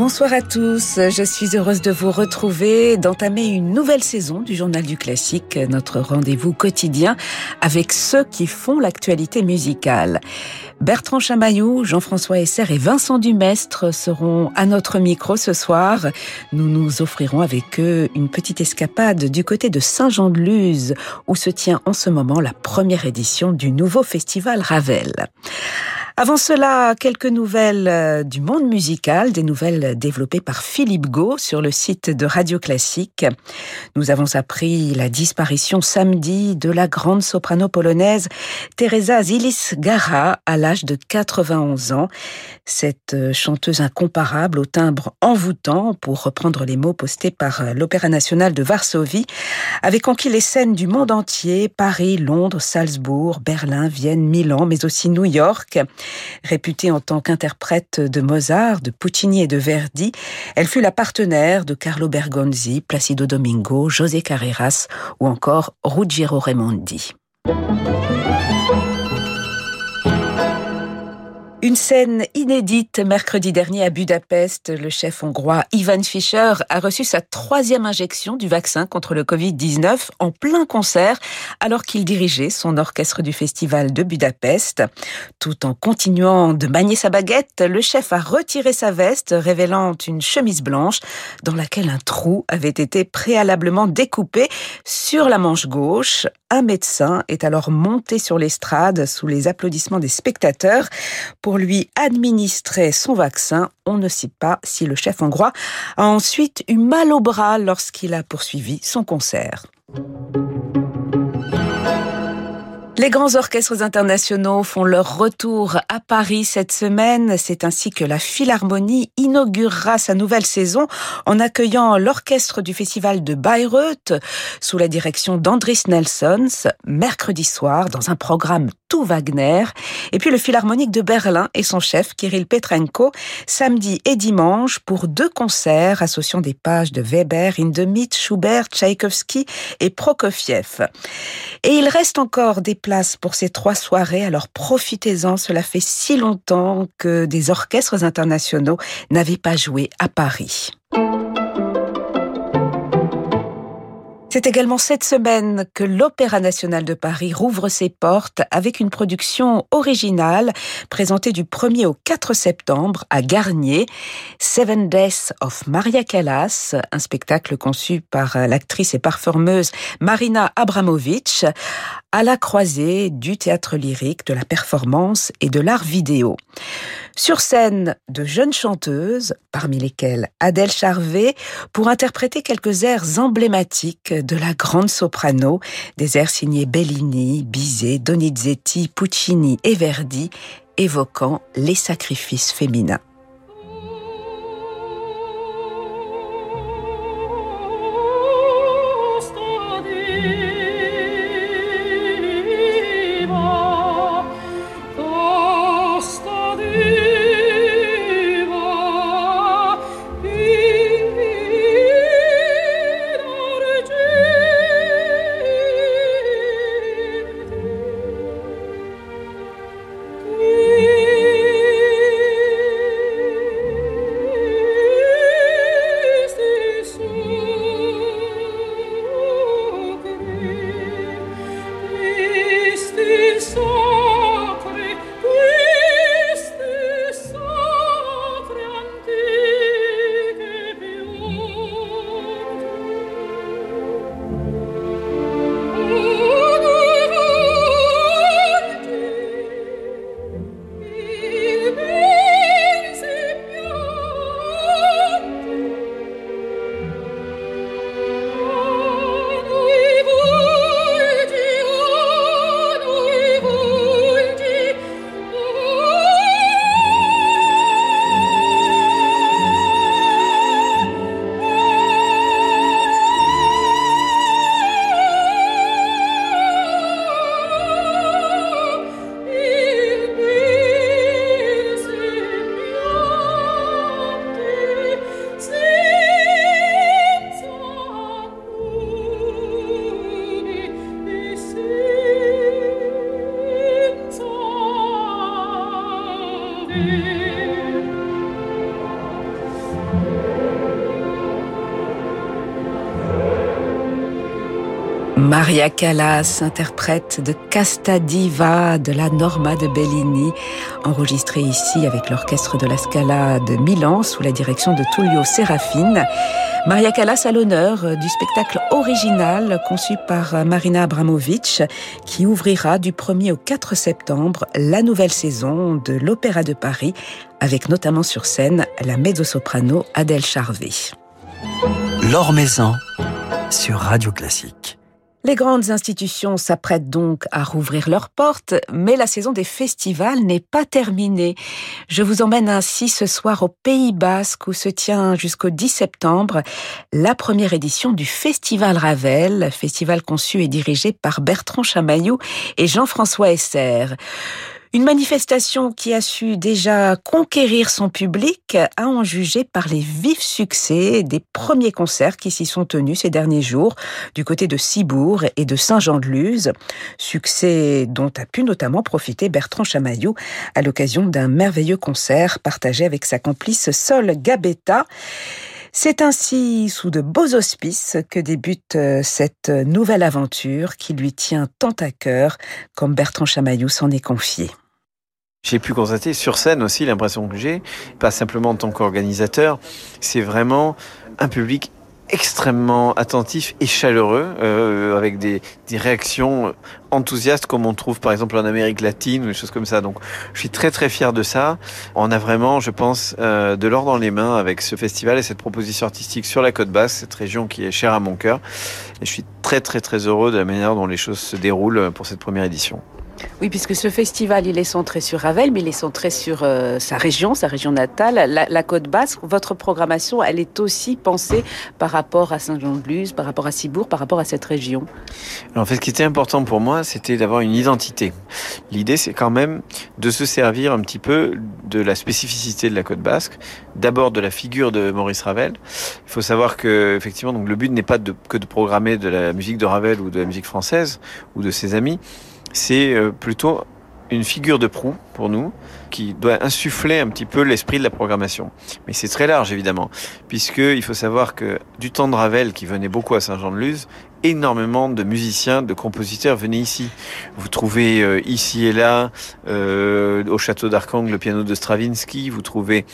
Bonsoir à tous, je suis heureuse de vous retrouver, d'entamer une nouvelle saison du Journal du Classique, notre rendez-vous quotidien avec ceux qui font l'actualité musicale. Bertrand Chamaillou, Jean-François Esser et Vincent Dumestre seront à notre micro ce soir. Nous nous offrirons avec eux une petite escapade du côté de Saint-Jean-de-Luz, où se tient en ce moment la première édition du nouveau festival Ravel. Avant cela, quelques nouvelles euh, du monde musical, des nouvelles développées par Philippe Gau sur le site de Radio Classique. Nous avons appris la disparition samedi de la grande soprano polonaise Teresa Zilis-Gara à l'âge de 91 ans. Cette euh, chanteuse incomparable au timbre envoûtant, pour reprendre les mots postés par euh, l'Opéra national de Varsovie, avait conquis les scènes du monde entier, Paris, Londres, Salzbourg, Berlin, Vienne, Milan, mais aussi New York. Réputée en tant qu'interprète de Mozart, de Puccini et de Verdi, elle fut la partenaire de Carlo Bergonzi, Placido Domingo, José Carreras ou encore Ruggiero Raimondi. Une scène inédite mercredi dernier à Budapest. Le chef hongrois Ivan Fischer a reçu sa troisième injection du vaccin contre le Covid-19 en plein concert alors qu'il dirigeait son orchestre du festival de Budapest. Tout en continuant de manier sa baguette, le chef a retiré sa veste révélant une chemise blanche dans laquelle un trou avait été préalablement découpé sur la manche gauche. Un médecin est alors monté sur l'estrade sous les applaudissements des spectateurs pour lui administrer son vaccin. On ne sait pas si le chef hongrois a ensuite eu mal au bras lorsqu'il a poursuivi son concert. Les grands orchestres internationaux font leur retour à Paris cette semaine. C'est ainsi que la Philharmonie inaugurera sa nouvelle saison en accueillant l'orchestre du festival de Bayreuth sous la direction d'Andris Nelsons mercredi soir dans un programme tout Wagner. Et puis le Philharmonique de Berlin et son chef Kirill Petrenko samedi et dimanche pour deux concerts associant des pages de Weber, Hindemith, Schubert, Tchaïkovski et Prokofiev. Et il reste encore des pour ces trois soirées, alors profitez-en, cela fait si longtemps que des orchestres internationaux n'avaient pas joué à Paris. C'est également cette semaine que l'Opéra national de Paris rouvre ses portes avec une production originale présentée du 1er au 4 septembre à Garnier, Seven Days of Maria Callas, un spectacle conçu par l'actrice et performeuse Marina Abramovic à la croisée du théâtre lyrique, de la performance et de l'art vidéo. Sur scène, de jeunes chanteuses, parmi lesquelles Adèle Charvet, pour interpréter quelques airs emblématiques de la grande soprano, des airs signés Bellini, Bizet, Donizetti, Puccini et Verdi, évoquant les sacrifices féminins. Maria Callas, interprète de Casta Diva de la Norma de Bellini, enregistrée ici avec l'orchestre de la Scala de Milan sous la direction de Tullio Serafine. Maria Callas a l'honneur du spectacle original conçu par Marina Abramovic qui ouvrira du 1er au 4 septembre la nouvelle saison de l'Opéra de Paris avec notamment sur scène la mezzo-soprano Adèle Charvet. L'Or Maison sur Radio Classique. Les grandes institutions s'apprêtent donc à rouvrir leurs portes, mais la saison des festivals n'est pas terminée. Je vous emmène ainsi ce soir au Pays Basque où se tient jusqu'au 10 septembre la première édition du Festival Ravel, festival conçu et dirigé par Bertrand Chamaillou et Jean-François Esser. Une manifestation qui a su déjà conquérir son public, à en juger par les vifs succès des premiers concerts qui s'y sont tenus ces derniers jours du côté de Cibourg et de Saint-Jean-de-Luz. Succès dont a pu notamment profiter Bertrand Chamaillou à l'occasion d'un merveilleux concert partagé avec sa complice Sol Gabetta. C'est ainsi sous de beaux auspices que débute euh, cette nouvelle aventure qui lui tient tant à cœur, comme Bertrand Chamaillou s'en est confié. J'ai pu constater sur scène aussi l'impression que j'ai, pas simplement en tant qu'organisateur, c'est vraiment un public extrêmement attentif et chaleureux, euh, avec des, des, réactions enthousiastes comme on trouve par exemple en Amérique latine ou des choses comme ça. Donc je suis très très fier de ça. On a vraiment, je pense, euh, de l'or dans les mains avec ce festival et cette proposition artistique sur la côte basse, cette région qui est chère à mon cœur. Et je suis très très très heureux de la manière dont les choses se déroulent pour cette première édition. Oui, puisque ce festival, il est centré sur Ravel, mais il est centré sur euh, sa région, sa région natale, la, côte basque. Votre programmation, elle est aussi pensée par rapport à Saint-Jean-de-Luz, par rapport à Cibourg, par rapport à cette région. en fait, ce qui était important pour moi, c'était d'avoir une identité. L'idée, c'est quand même de se servir un petit peu de la spécificité de la côte basque, d'abord de la figure de Maurice Ravel. Il faut savoir que, effectivement, donc le but n'est pas que de programmer de la musique de Ravel ou de la musique française ou de ses amis, c'est euh, plutôt une figure de proue pour nous qui doit insuffler un petit peu l'esprit de la programmation. Mais c'est très large évidemment, puisqu'il faut savoir que du temps de Ravel qui venait beaucoup à Saint-Jean-de-Luz, énormément de musiciens, de compositeurs venaient ici. Vous trouvez euh, ici et là, euh, au château d'Arcang, le piano de Stravinsky, vous trouvez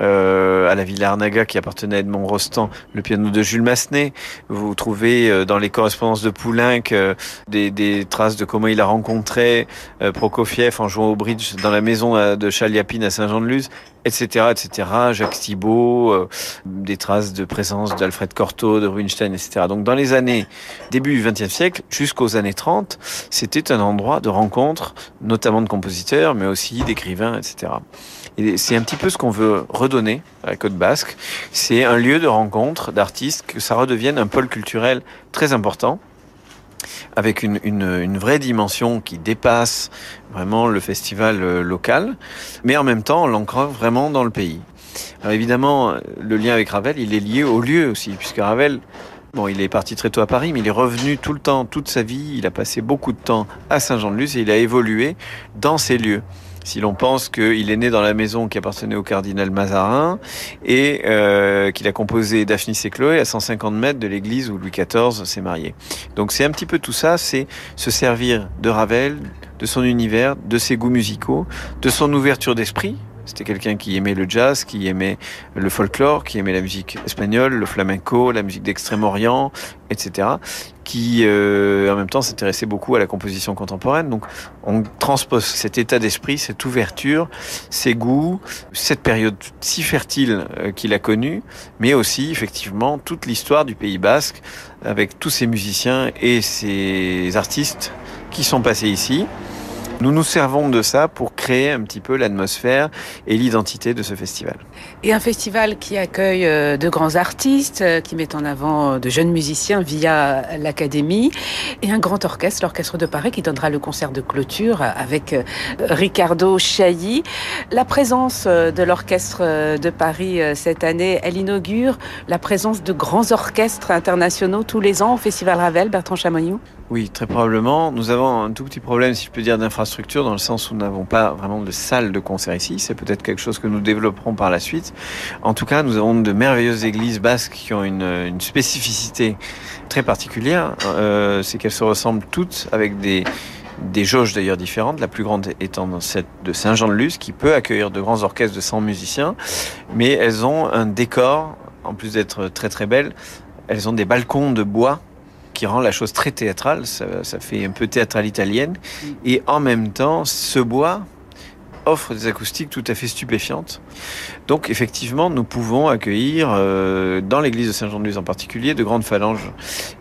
euh, à la Villa Arnaga qui appartenait à Edmond Rostand, le piano de Jules Massenet. Vous trouvez euh, dans les correspondances de Poulenc euh, des, des, traces de comment il a rencontré Prokofiev en jouant au bridge dans la maison de Chaliapine à Saint-Jean-de-Luz, etc., etc. Jacques Thibault, des traces de présence d'Alfred Cortot, de Rubinstein, etc. Donc dans les années début du XXe siècle jusqu'aux années 30, c'était un endroit de rencontre, notamment de compositeurs, mais aussi d'écrivains, etc. Et c'est un petit peu ce qu'on veut redonner à la Côte Basque. C'est un lieu de rencontre d'artistes, que ça redevienne un pôle culturel très important avec une, vraie dimension qui dépasse vraiment le festival euh, local, mais en même temps on l'ancre vraiment dans le pays. Alors évidemment, le lien avec Ravel, il est lié au lieu aussi, puisque Ravel, bon, il est parti très tôt à Paris, mais il est revenu tout le temps, toute sa vie, il a passé beaucoup de temps à Saint-Jean-de-Luz et il a évolué dans ces lieux si l'on pense qu'il est né dans la maison qui appartenait au cardinal Mazarin et euh, qu'il a composé Daphnis et Chloé à 150 mètres de l'église où Louis XIV s'est marié. Donc c'est un petit peu tout ça, c'est se servir de Ravel, de son univers, de ses goûts musicaux, de son ouverture d'esprit, c'était quelqu'un qui aimait le jazz, qui aimait le folklore, qui aimait la musique espagnole, le flamenco, la musique d'Extrême-Orient, etc. Qui, euh, en même temps, s'intéressait beaucoup à la composition contemporaine. Donc, on transpose cet état d'esprit, cette ouverture, ses goûts, cette période si fertile euh, qu'il a connue, mais aussi, effectivement, toute l'histoire du Pays Basque, avec tous ces musiciens et ces artistes qui sont passés ici. Nous nous servons de ça pour créer un petit peu l'atmosphère et l'identité de ce festival. Et un festival qui accueille euh, de grands artistes, euh, qui met en avant euh, de jeunes musiciens via l'Académie, et un grand orchestre, l'Orchestre de Paris, qui donnera le concert de clôture avec Ricardo Chailly. La présence de l'Orchestre de Paris cette année, elle inaugure la présence de grands orchestres internationaux tous les ans au Festival Ravel, Bertrand Chamonix Oui, très probablement. Nous avons un tout petit problème, si je peux dire, d'infrastructure, dans le sens où nous n'avons pas vraiment de salle de concert ici. C'est peut-être quelque chose que nous développerons par la suite. En tout cas, nous avons de merveilleuses églises basques qui ont une, une spécificité très particulière. Euh, c'est qu'elles se ressemblent toutes avec des, des jauges d'ailleurs différentes, la plus grande étant celle de Saint-Jean-de-Luz, qui peut accueillir de grands orchestres de 100 musiciens, mais elles ont un décor, en plus d'être très très belles, elles ont des balcons de bois qui rend la chose très théâtrale, ça, fait un peu théâtrale italienne, et en même temps, ce bois offre des acoustiques tout à fait stupéfiantes. Donc effectivement, nous pouvons accueillir euh, dans l'église de Saint-Jean-de-Luz en particulier de grandes phalanges.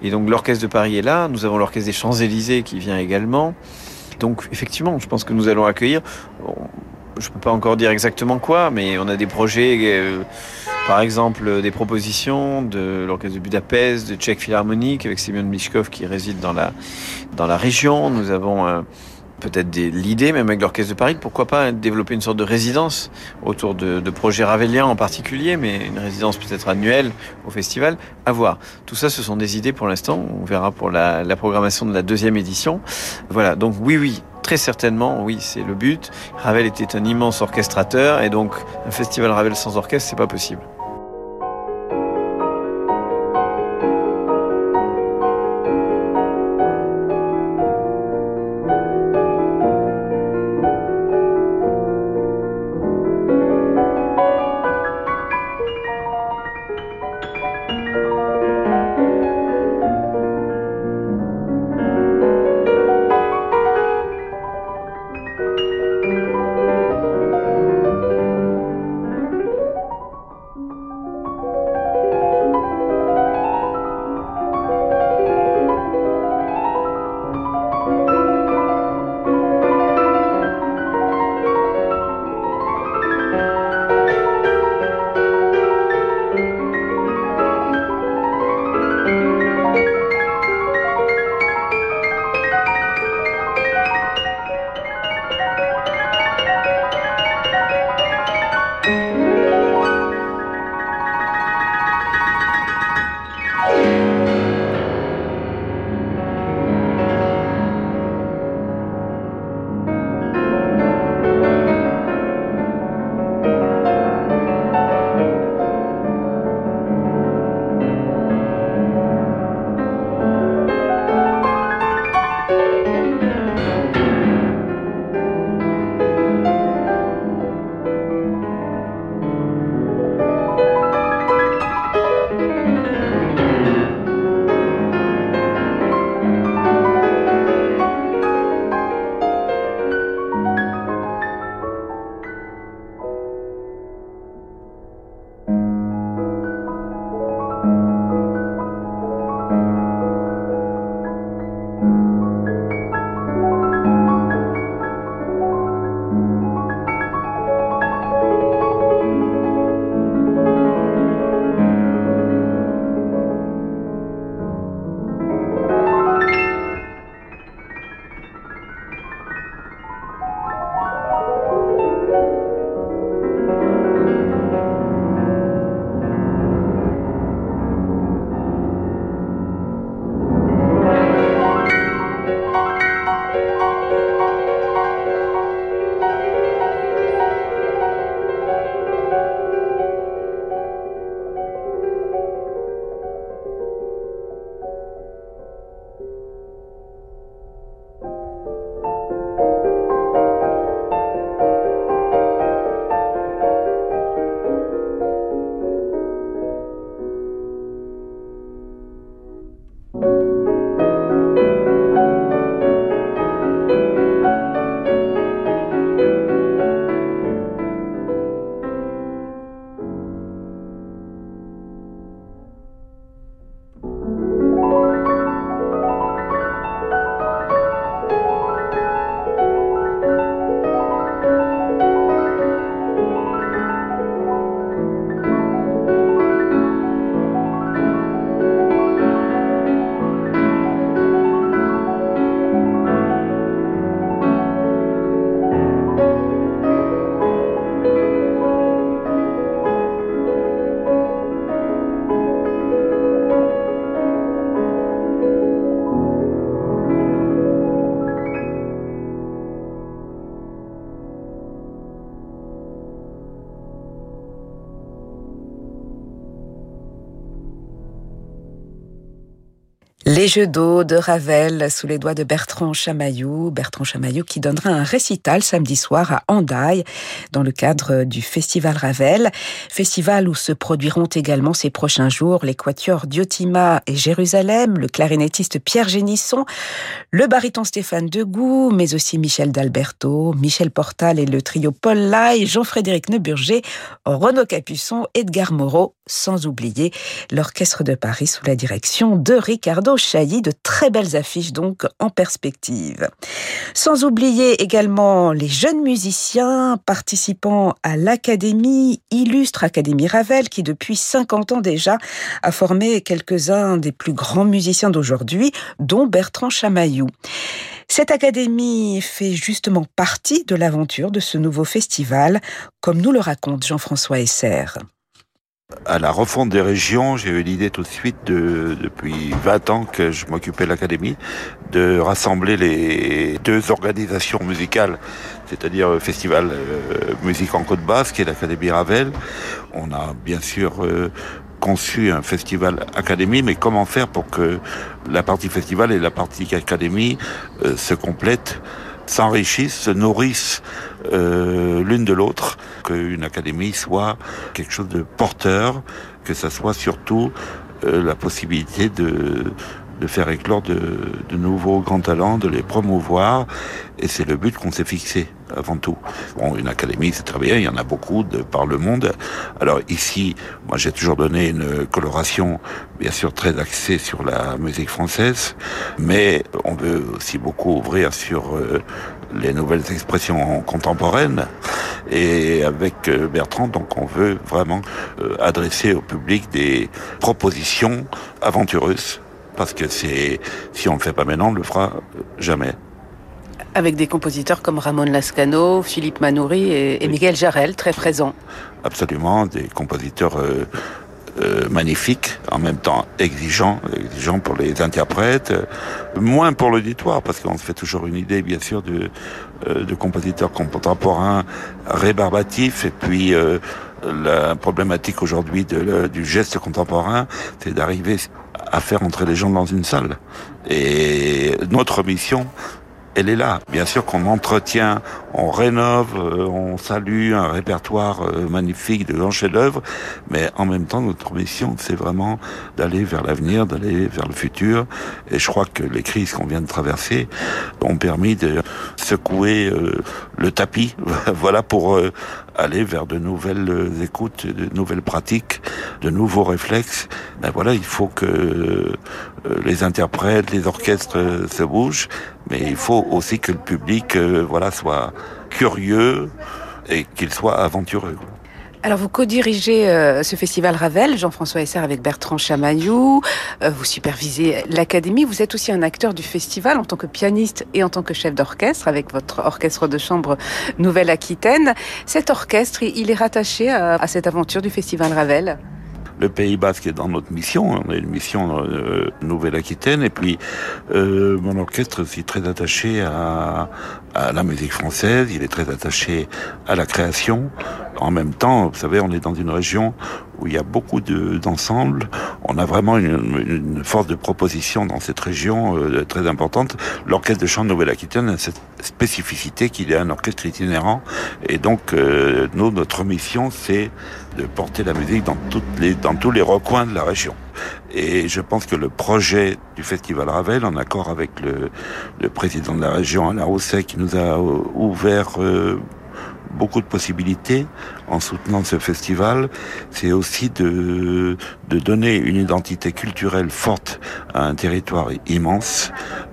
Et donc l'orchestre de Paris est là, nous avons l'orchestre des Champs-Élysées qui vient également. Donc effectivement, je pense que nous allons accueillir, je peux pas encore dire exactement quoi, mais on a des projets, euh, par exemple des propositions de l'orchestre de Budapest, de Tchèque Philharmonique avec Semyon Mishkov qui réside dans la, dans la région. Nous avons... Peut-être l'idée, même avec l'Orchestre de Paris, pourquoi pas développer une sorte de résidence autour de, de projets raveliens en particulier, mais une résidence peut-être annuelle au festival, à voir. Tout ça, ce sont des idées pour l'instant. On verra pour la, la, programmation de la deuxième édition. Voilà, donc oui, oui, très certainement, oui, c'est le but. Ravel était un immense orchestrateur, et donc un festival Ravel sans orchestre, c'est pas possible. Les jeux d'eau de Ravel sous les doigts de Bertrand Chamaillou. Bertrand Chamaillou qui donnera un récital samedi soir à Andaille dans le cadre du Festival Ravel. Festival où se produiront également ces prochains jours les quatuors Diotima et Jérusalem, le clarinettiste Pierre Génisson, le baryton Stéphane Degout, mais aussi Michel d'Alberto, Michel Portal et le trio Paul Lai, Jean-Frédéric Neuburger, Renaud Capuçon, Edgar Moreau, sans oublier l'Orchestre de Paris sous la direction de Ricardo De très belles affiches donc en perspective. Sans oublier également les jeunes musiciens participant à l'Académie, illustre Académie Ravel, qui depuis 50 ans déjà a formé quelques-uns des plus grands musiciens d'aujourd'hui, dont Bertrand Chamaillou. Cette académie fait justement partie de l'aventure de ce nouveau festival, comme nous le raconte Jean-François Esser. À la refonte des régions, j'ai eu l'idée tout de suite, de, depuis 20 ans que je m'occupais de l'Académie, de rassembler les deux organisations musicales, c'est-à-dire le Festival euh, Musique en Côte Basque et l'Académie Ravel. On a bien sûr euh, conçu un festival académie, mais comment faire pour que la partie festival et la partie académie euh, se complètent s'enrichissent, se nourrissent euh, l'une de l'autre, qu'une académie soit quelque chose de porteur, que ça soit surtout euh, la possibilité de, faire éclore de, de, nouveaux grands talents, de les promouvoir, et c'est le but qu'on s'est fixé avant tout. Bon, une académie, c'est très bien, il y en a beaucoup de par le monde. Alors ici, moi j'ai toujours donné une coloration, bien sûr très axée sur la musique française, mais on veut aussi beaucoup ouvrir sur euh, les nouvelles expressions contemporaines. Et avec euh, Bertrand, donc on veut vraiment euh, adresser au public des propositions aventureuses parce que c'est si on le fait pas maintenant, on le fera jamais. Avec des compositeurs comme Ramon Lascano, Philippe Manoury et, et Miguel Jarel, très présents. Absolument, des compositeurs euh, euh, magnifiques, en même temps exigeants, exigeants pour les interprètes, euh, moins pour l'auditoire, parce qu'on se fait toujours une idée, bien sûr, de, euh, de compositeurs contemporains rébarbatifs, et puis la problématique aujourd'hui du geste contemporain, c'est d'arriver à faire entrer les gens dans une salle. Et notre mission, elle est là. Bien sûr qu'on entretient, on rénove, euh, on salue un répertoire euh, magnifique de grands chefs-d'œuvre, mais en même temps, notre mission, c'est vraiment d'aller vers l'avenir, d'aller vers le futur. Et je crois que les crises qu'on vient de traverser ont permis de secouer euh, le tapis, voilà, pour aller vers de nouvelles écoutes, de nouvelles pratiques, de nouveaux réflexes. Ben voilà, il faut que les interprètes, les orchestres se bougent, mais il faut aussi que le public, voilà, soit curieux et qu'il soit aventureux. Alors vous co-dirigez euh, ce festival Ravel, Jean-François Esser avec Bertrand Chamaillou, euh, vous supervisez l'académie, vous êtes aussi un acteur du festival en tant que pianiste et en tant que chef d'orchestre avec votre orchestre de chambre Nouvelle-Aquitaine. Cet orchestre, il est rattaché à cette aventure du festival Ravel? Le Pays Basque est dans notre mission. On a une mission euh, Nouvelle-Aquitaine. Et puis, euh, mon orchestre est très attaché à, la musique française. Il est très attaché à la création. En même temps, vous savez, on est dans une région où il y a beaucoup d'ensembles. on a vraiment une, force de proposition dans cette région euh, très importante. L'orchestre de chant de Nouvelle-Aquitaine a cette spécificité qu'il est un orchestre itinérant. Et donc, euh, nous, notre mission, c'est de porter la musique dans, toutes les, dans tous les recoins de la région. Et je pense que le projet du Festival Ravel, en accord avec le, le président de la région, Alain Rousset, qui nous a ouvert euh, beaucoup de possibilités en soutenant ce festival, c'est aussi de, de donner une identité culturelle forte à un territoire immense,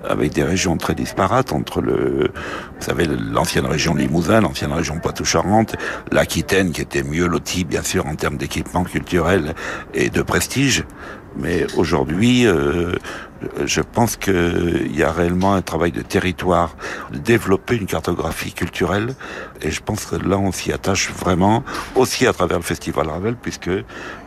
avec des régions très disparates entre le, vous savez, l'ancienne région Limousin, l'ancienne région Poitou-Charentes, l'Aquitaine qui était mieux lotie, bien sûr, en termes d'équipement culturel et de prestige. Mais aujourd'hui, euh, je pense qu'il y a réellement un travail de territoire, de développer une cartographie culturelle. Et je pense que là, on s'y attache vraiment, aussi à travers le Festival Ravel, puisque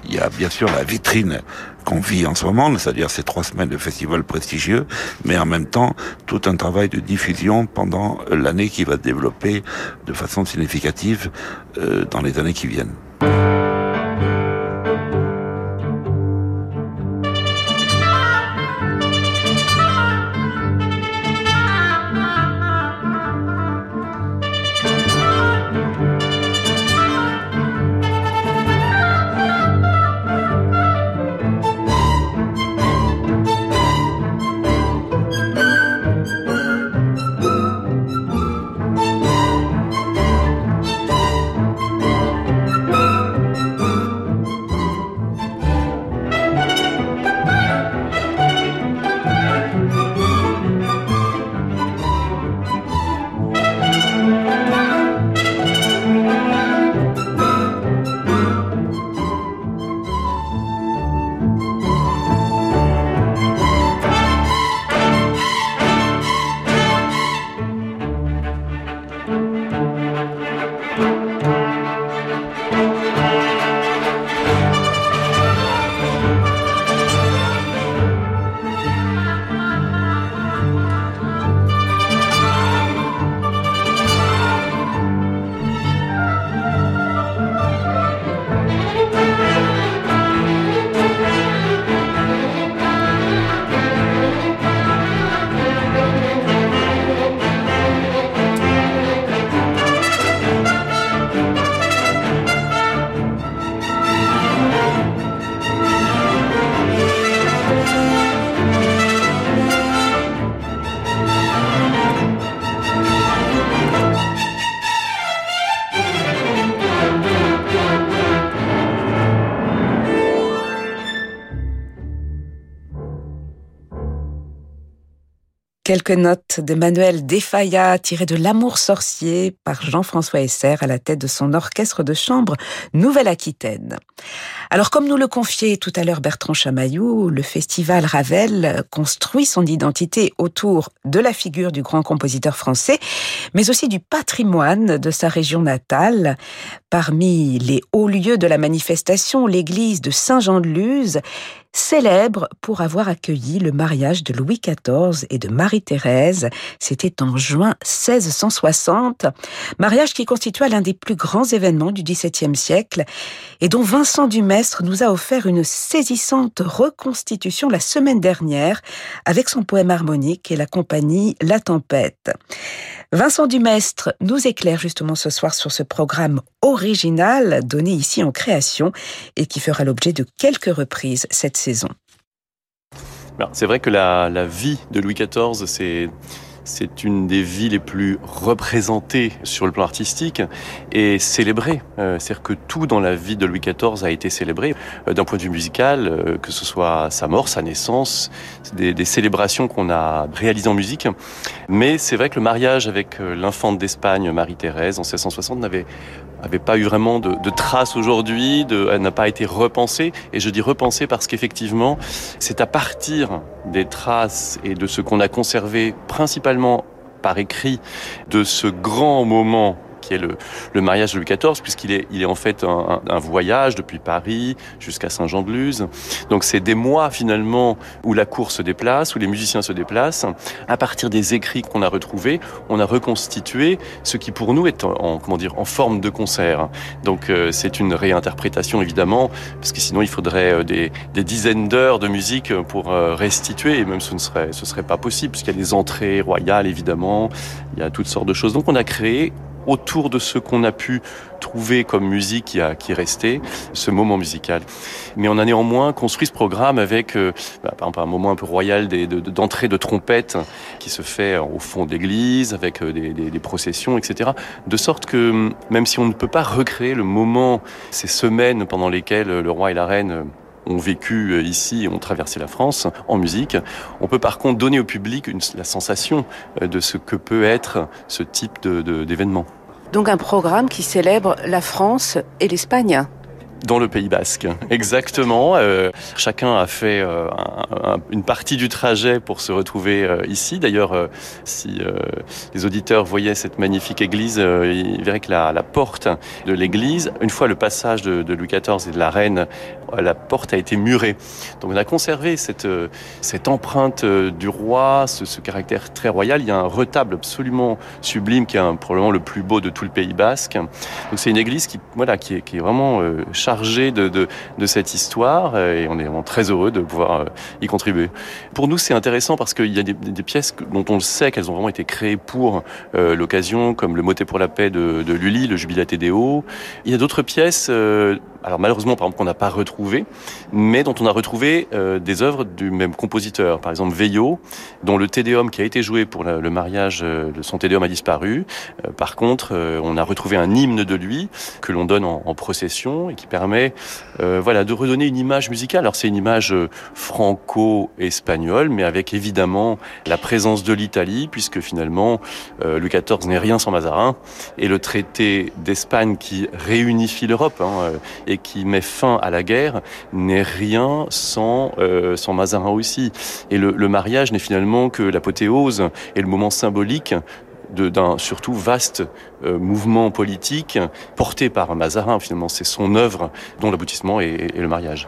il y a bien sûr la vitrine qu'on vit en ce moment, c'est-à-dire ces trois semaines de festival prestigieux, mais en même temps, tout un travail de diffusion pendant l'année qui va se développer de façon significative euh, dans les années qui viennent. Quelques notes de Manuel Defaya tirées de L'amour sorcier par Jean-François Esser à la tête de son orchestre de chambre Nouvelle-Aquitaine. Alors comme nous le confiait tout à l'heure Bertrand Chamaillou, le festival Ravel construit son identité autour de la figure du grand compositeur français, mais aussi du patrimoine de sa région natale. Parmi les hauts lieux de la manifestation, l'église de Saint-Jean-de-Luz célèbre pour avoir accueilli le mariage de Louis XIV et de Marie-Thérèse. C'était en juin 1660, mariage qui constitua l'un des plus grands événements du XVIIe siècle et dont Vincent Dumestre nous a offert une saisissante reconstitution la semaine dernière avec son poème harmonique et la compagnie La Tempête. Vincent Dumestre nous éclaire justement ce soir sur ce programme original donné ici en création et qui fera l'objet de quelques reprises cette saison. C'est vrai que la, la, vie de Louis XIV, c'est c'est une des vies les plus représentées sur le plan artistique et célébrée. Euh, c'est-à-dire que tout dans la vie de Louis XIV a été célébré euh, d'un point de vue musical, euh, que ce soit sa mort, sa naissance, des, célébrations qu'on a réalisées en musique. Mais c'est vrai que le mariage avec l'infante d'Espagne, Marie-Thérèse, en 1660, n'avait avait pas eu vraiment de traces aujourd'hui, elle n'a pas été repensée. Et je dis repensée parce qu'effectivement, c'est à partir des traces et de ce qu'on a conservé principalement par écrit de ce grand moment qui est le, mariage de Louis XIV, puisqu'il est, en fait un, voyage depuis Paris jusqu'à Saint-Jean-de-Luz. Donc c'est des mois finalement où la cour se déplace, où les musiciens se déplacent. À partir des écrits qu'on a retrouvés, on a reconstitué ce qui pour nous est en, comment dire, en forme de concert. Donc euh, c'est une réinterprétation évidemment, parce que sinon il faudrait euh, des, dizaines d'heures de musique pour euh, restituer, et même ce ne serait, serait pas possible, puisqu'il y a des entrées royales évidemment, il y a toutes sortes de choses. Donc on a créé autour de ce qu'on a pu trouver comme musique qui, a, qui est resté, ce moment musical. Mais on a néanmoins construit ce programme avec, euh, bah, par un moment un peu royal d'entrée de, de, trompette qui se fait au fond d'église, avec euh, des, des, processions, etc. De sorte que même si on ne peut pas recréer le moment, ces semaines pendant lesquelles le roi et la reine ont vécu euh, ici et ont traversé la France en musique. On peut par contre donner au public une, la sensation de ce que peut être ce type d'événement. Donc un programme qui célèbre la France et l'Espagne dans le Pays Basque, exactement. Euh, chacun a fait euh, un, un, une partie du trajet pour se retrouver euh, ici. D'ailleurs, si les auditeurs voyaient cette magnifique église, ils verraient que la, porte de l'église, une fois le passage de, Louis XIV et de la reine, la porte a été murée. Donc on a conservé cette, cette empreinte du roi, ce, caractère très royal. Il y a un retable absolument sublime qui est probablement le plus beau de tout le Pays Basque. Donc c'est une église qui, voilà, est, qui est vraiment chargé de, de, cette histoire euh, et on est vraiment très heureux de pouvoir euh, y contribuer. Pour nous, c'est intéressant parce qu'il y a des, pièces dont on le sait qu'elles ont vraiment été créées pour euh, l'occasion, comme le motet pour la paix de, de Lully, le Jubilate Deo. Il y a d'autres pièces, alors malheureusement, par exemple, qu'on n'a pas retrouvées, mais dont on a retrouvé euh, des œuvres du même compositeur. Par exemple, Veillot, dont le Tédéum qui a été joué pour le mariage de son Tédéum a disparu. par contre, on a retrouvé un hymne de lui que l'on donne en, en procession et qui permet euh, voilà, de redonner une image musicale. Alors c'est une image euh, franco-espagnole, mais avec évidemment la présence de l'Italie, puisque finalement euh, Louis XIV n'est rien sans Mazarin, et le traité d'Espagne qui réunifie l'Europe hein, euh, et qui met fin à la guerre n'est rien sans, euh, sans Mazarin aussi. Et le, le mariage n'est finalement que l'apothéose et le moment symbolique d'un surtout vaste euh, mouvement politique porté par Mazarin. Finalement, c'est son œuvre dont l'aboutissement est, est, le mariage.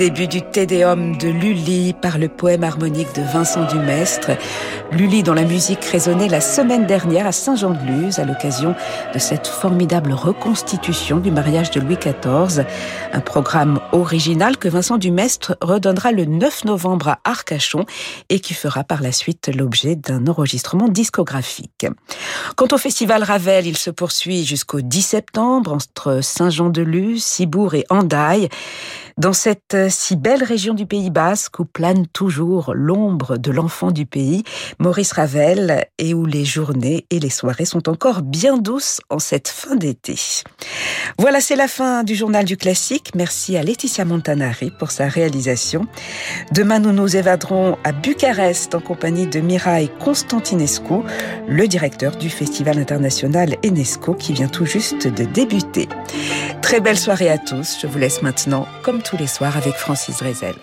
Début du Tédéum de Lully par le poème harmonique de Vincent Dumestre. Lully dont la musique résonnait la semaine dernière à Saint-Jean-de-Luz à l'occasion de cette formidable reconstitution du mariage de Louis XIV. Un programme original que Vincent Dumestre redonnera le 9 novembre à Arcachon et qui fera par la suite l'objet d'un enregistrement discographique. Quant au festival Ravel, il se poursuit jusqu'au 10 septembre entre Saint-Jean-de-Luz, Cibourg et Andaille. Dans cette si belle région du Pays Basque où plane toujours l'ombre de l'enfant du pays, Maurice Ravel, et où les journées et les soirées sont encore bien douces en cette fin d'été. Voilà, c'est la fin du journal du classique. Merci à Laetitia Montanari pour sa réalisation. Demain, nous nous évaderons à Bucarest en compagnie de Mirai Constantinescu, le directeur du Festival international UNESCO qui vient tout juste de débuter. Très belle soirée à tous. Je vous laisse maintenant, comme tous les soirs, avec Francis Drezel.